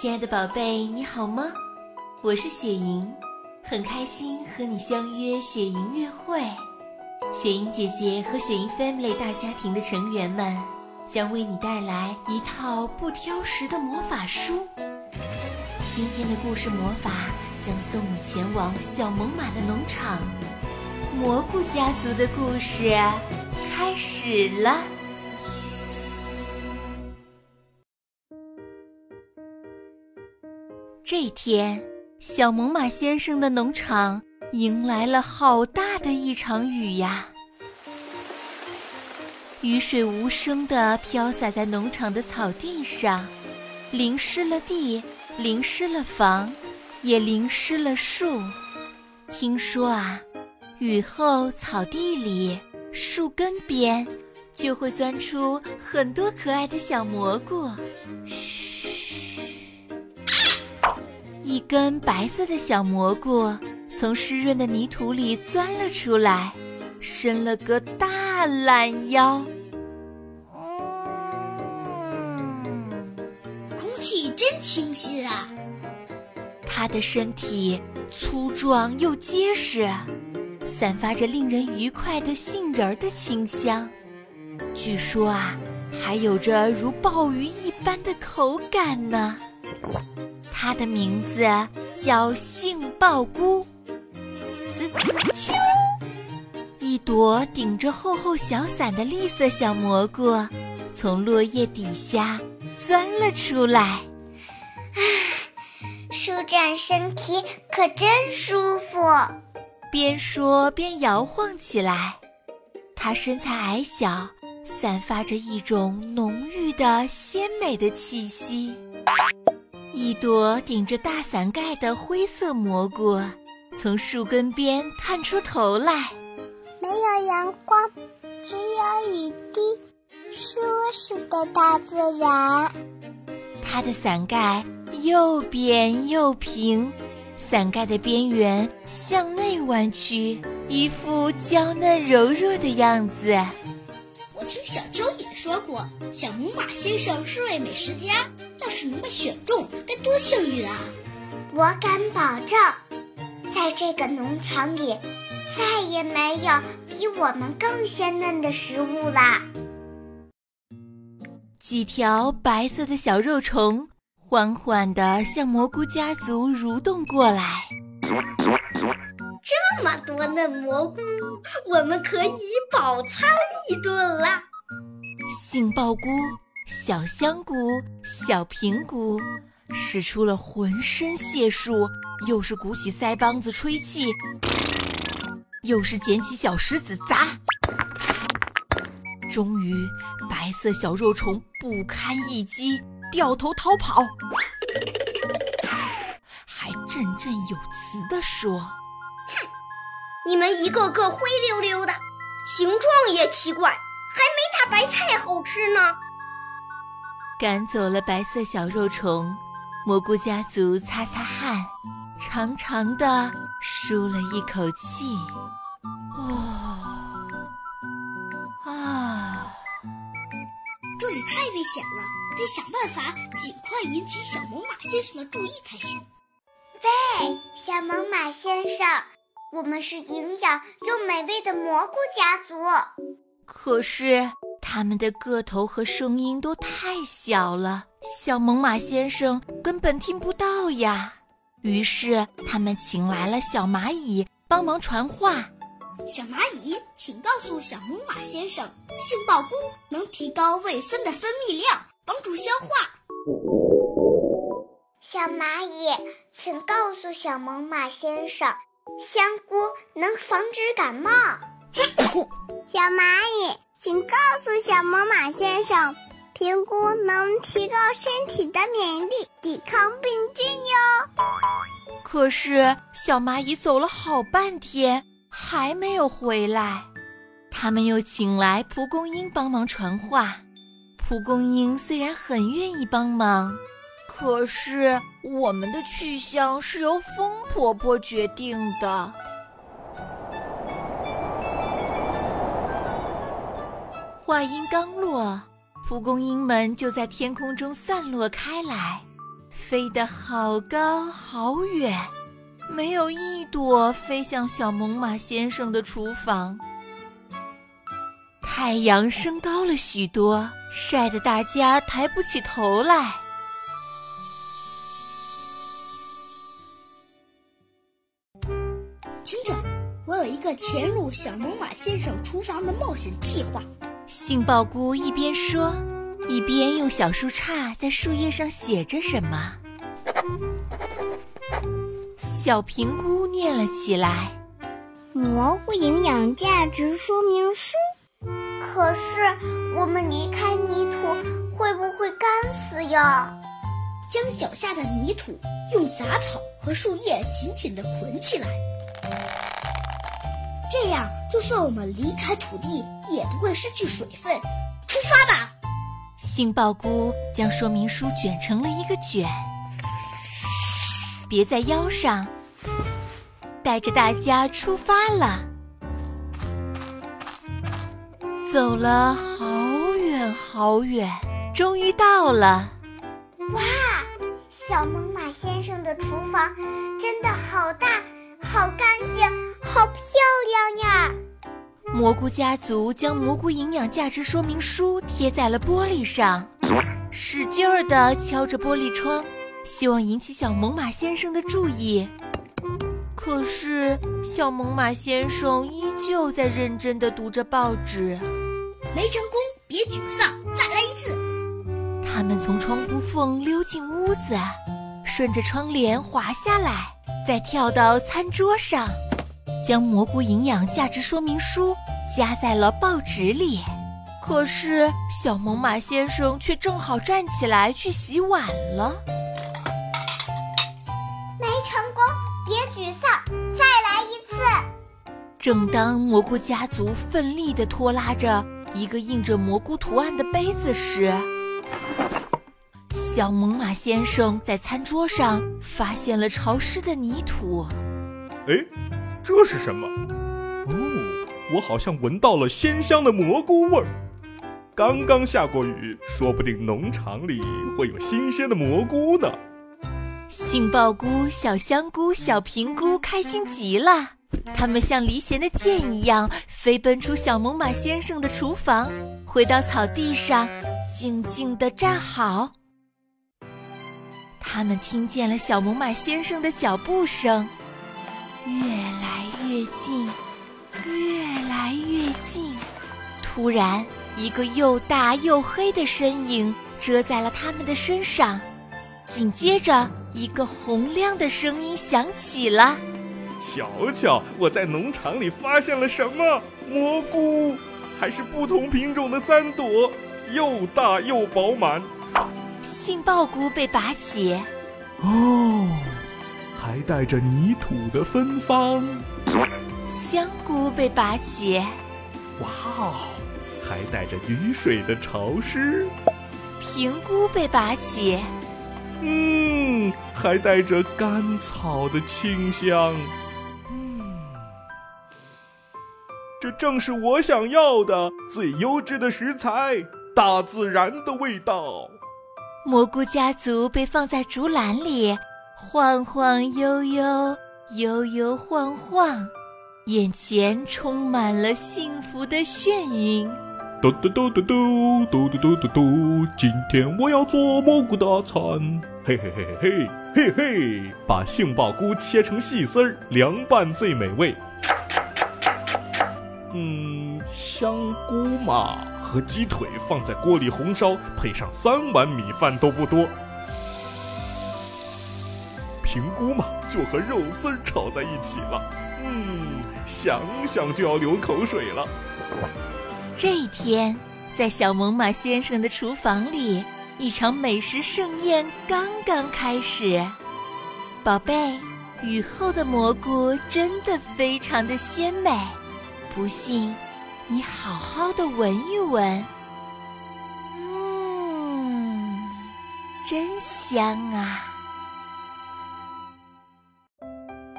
亲爱的宝贝，你好吗？我是雪莹，很开心和你相约雪莹约会。雪莹姐姐和雪莹 Family 大家庭的成员们将为你带来一套不挑食的魔法书。今天的故事魔法将送你前往小猛犸的农场，蘑菇家族的故事开始了。这天，小猛犸先生的农场迎来了好大的一场雨呀！雨水无声地飘洒在农场的草地上，淋湿了地，淋湿了房，也淋湿了树。听说啊，雨后草地里、树根边就会钻出很多可爱的小蘑菇。嘘。一根白色的小蘑菇从湿润的泥土里钻了出来，伸了个大懒腰。嗯，空气真清新啊！它的身体粗壮又结实，散发着令人愉快的杏仁的清香。据说啊，还有着如鲍鱼一般的口感呢。它的名字叫杏鲍菇。滋滋啾！一朵顶着厚厚小伞的绿色小蘑菇从落叶底下钻了出来。唉，舒展身体可真舒服。边说边摇晃起来。它身材矮小，散发着一种浓郁的鲜美的气息。一朵顶着大伞盖的灰色蘑菇从树根边探出头来。没有阳光，只有雨滴，舒适的大自然。它的伞盖又扁又平，伞盖的边缘向内弯曲，一副娇嫩柔弱的样子。我听小蚯蚓说过，小母马先生是位美食家。要是能被选中，该多幸运啊！我敢保证，在这个农场里，再也没有比我们更鲜嫩的食物啦。几条白色的小肉虫缓缓地向蘑菇家族蠕动过来。这么多嫩蘑菇，我们可以饱餐一顿啦！杏鲍菇、小香菇、小平菇，使出了浑身解数，又是鼓起腮帮子吹气，又是捡起小石子砸。终于，白色小肉虫不堪一击，掉头逃跑，还振振有词地说。哼你们一个个灰溜溜的，形状也奇怪，还没它白菜好吃呢。赶走了白色小肉虫，蘑菇家族擦擦汗，长长的舒了一口气。哦，啊，这里太危险了，得想办法尽快引起小猛犸先生的注意才行。喂，小猛犸先生。我们是营养又美味的蘑菇家族，可是它们的个头和声音都太小了，小猛犸先生根本听不到呀。于是他们请来了小蚂蚁帮忙传话：“小蚂蚁，请告诉小猛犸先生，杏鲍菇能提高胃酸的分泌量，帮助消化。”小蚂蚁，请告诉小猛犸先生。香菇能防止感冒。小蚂蚁，请告诉小猛犸先生，评估能提高身体的免疫力，抵抗病菌哟。可是小蚂蚁走了好半天，还没有回来。他们又请来蒲公英帮忙传话。蒲公英虽然很愿意帮忙。可是我们的去向是由风婆婆决定的。话音刚落，蒲公英们就在天空中散落开来，飞得好高好远，没有一朵飞向小猛犸先生的厨房。太阳升高了许多，晒得大家抬不起头来。听着，我有一个潜入小猛犸先生厨房的冒险计划。杏鲍菇一边说，一边用小树杈在树叶上写着什么。小平菇念了起来：“蘑菇营养价值说明书。”可是我们离开泥土会不会干死呀？将脚下的泥土用杂草和树叶紧紧地捆起来，这样就算我们离开土地也不会失去水分。出发吧！杏鲍菇将说明书卷成了一个卷，别在腰上，带着大家出发了。走了好远好远，终于到了。哇，小猛犸先生的厨房真的好大、好干净、好漂亮呀！蘑菇家族将蘑菇营养价值说明书贴在了玻璃上，使劲儿地敲着玻璃窗，希望引起小猛犸先生的注意。可是，小猛犸先生依旧在认真地读着报纸。没成功，别沮丧，再来一次。他们从窗户缝溜进屋子，顺着窗帘滑下来，再跳到餐桌上，将蘑菇营养价值说明书夹在了报纸里。可是，小猛犸先生却正好站起来去洗碗了。没成功，别沮丧，再来一次。正当蘑菇家族奋力地拖拉着。一个印着蘑菇图案的杯子时，小猛犸先生在餐桌上发现了潮湿的泥土。哎，这是什么？哦，我好像闻到了鲜香的蘑菇味儿。刚刚下过雨，说不定农场里会有新鲜的蘑菇呢。杏鲍菇、小香菇、小平菇开心极了。它们像离弦的箭一样飞奔出小猛犸先生的厨房，回到草地上，静静地站好。他们听见了小猛犸先生的脚步声，越来越近，越来越近。突然，一个又大又黑的身影遮在了他们的身上，紧接着，一个洪亮的声音响起了。瞧瞧，我在农场里发现了什么蘑菇？还是不同品种的三朵，又大又饱满。杏鲍菇被拔起，哦，还带着泥土的芬芳。香菇被拔起，哇哦，还带着雨水的潮湿。平菇被拔起，嗯，还带着甘草的清香。这正是我想要的最优质的食材，大自然的味道。蘑菇家族被放在竹篮里，晃晃悠悠，悠悠晃晃，眼前充满了幸福的眩晕。嘟嘟嘟嘟嘟嘟嘟嘟嘟嘟，今天我要做蘑菇大餐，嘿嘿嘿嘿嘿嘿嘿，把杏鲍菇切成细丝儿，凉拌最美味。嗯，香菇嘛，和鸡腿放在锅里红烧，配上三碗米饭都不多。平菇嘛，就和肉丝炒在一起了。嗯，想想就要流口水了。这一天，在小猛犸先生的厨房里，一场美食盛宴刚刚开始。宝贝，雨后的蘑菇真的非常的鲜美。不信，你好好的闻一闻，嗯，真香啊！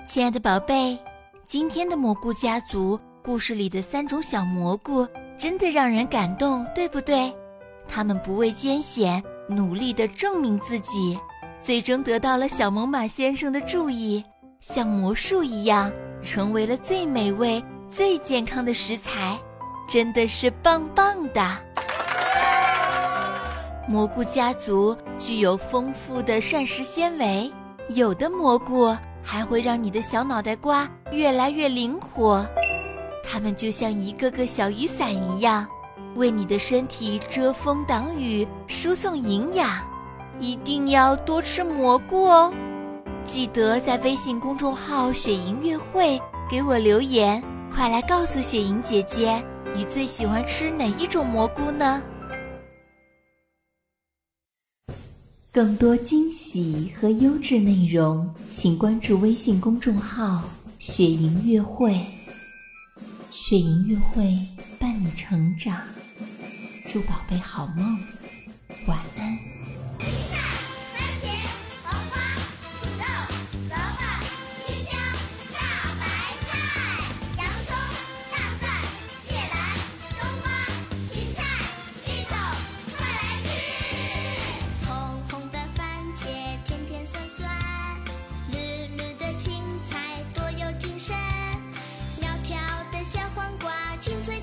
亲爱的宝贝，今天的蘑菇家族故事里的三种小蘑菇真的让人感动，对不对？他们不畏艰险，努力的证明自己，最终得到了小猛犸先生的注意，像魔术一样，成为了最美味、最健康的食材，真的是棒棒的。蘑菇家族具有丰富的膳食纤维，有的蘑菇还会让你的小脑袋瓜越来越灵活，它们就像一个个小雨伞一样，为你的身体遮风挡雨、输送营养。一定要多吃蘑菇哦！记得在微信公众号“雪莹月会”给我留言，快来告诉雪莹姐姐，你最喜欢吃哪一种蘑菇呢？更多惊喜和优质内容，请关注微信公众号“雪莹月会”。雪莹月会伴你成长，祝宝贝好梦，晚安。小黄瓜清脆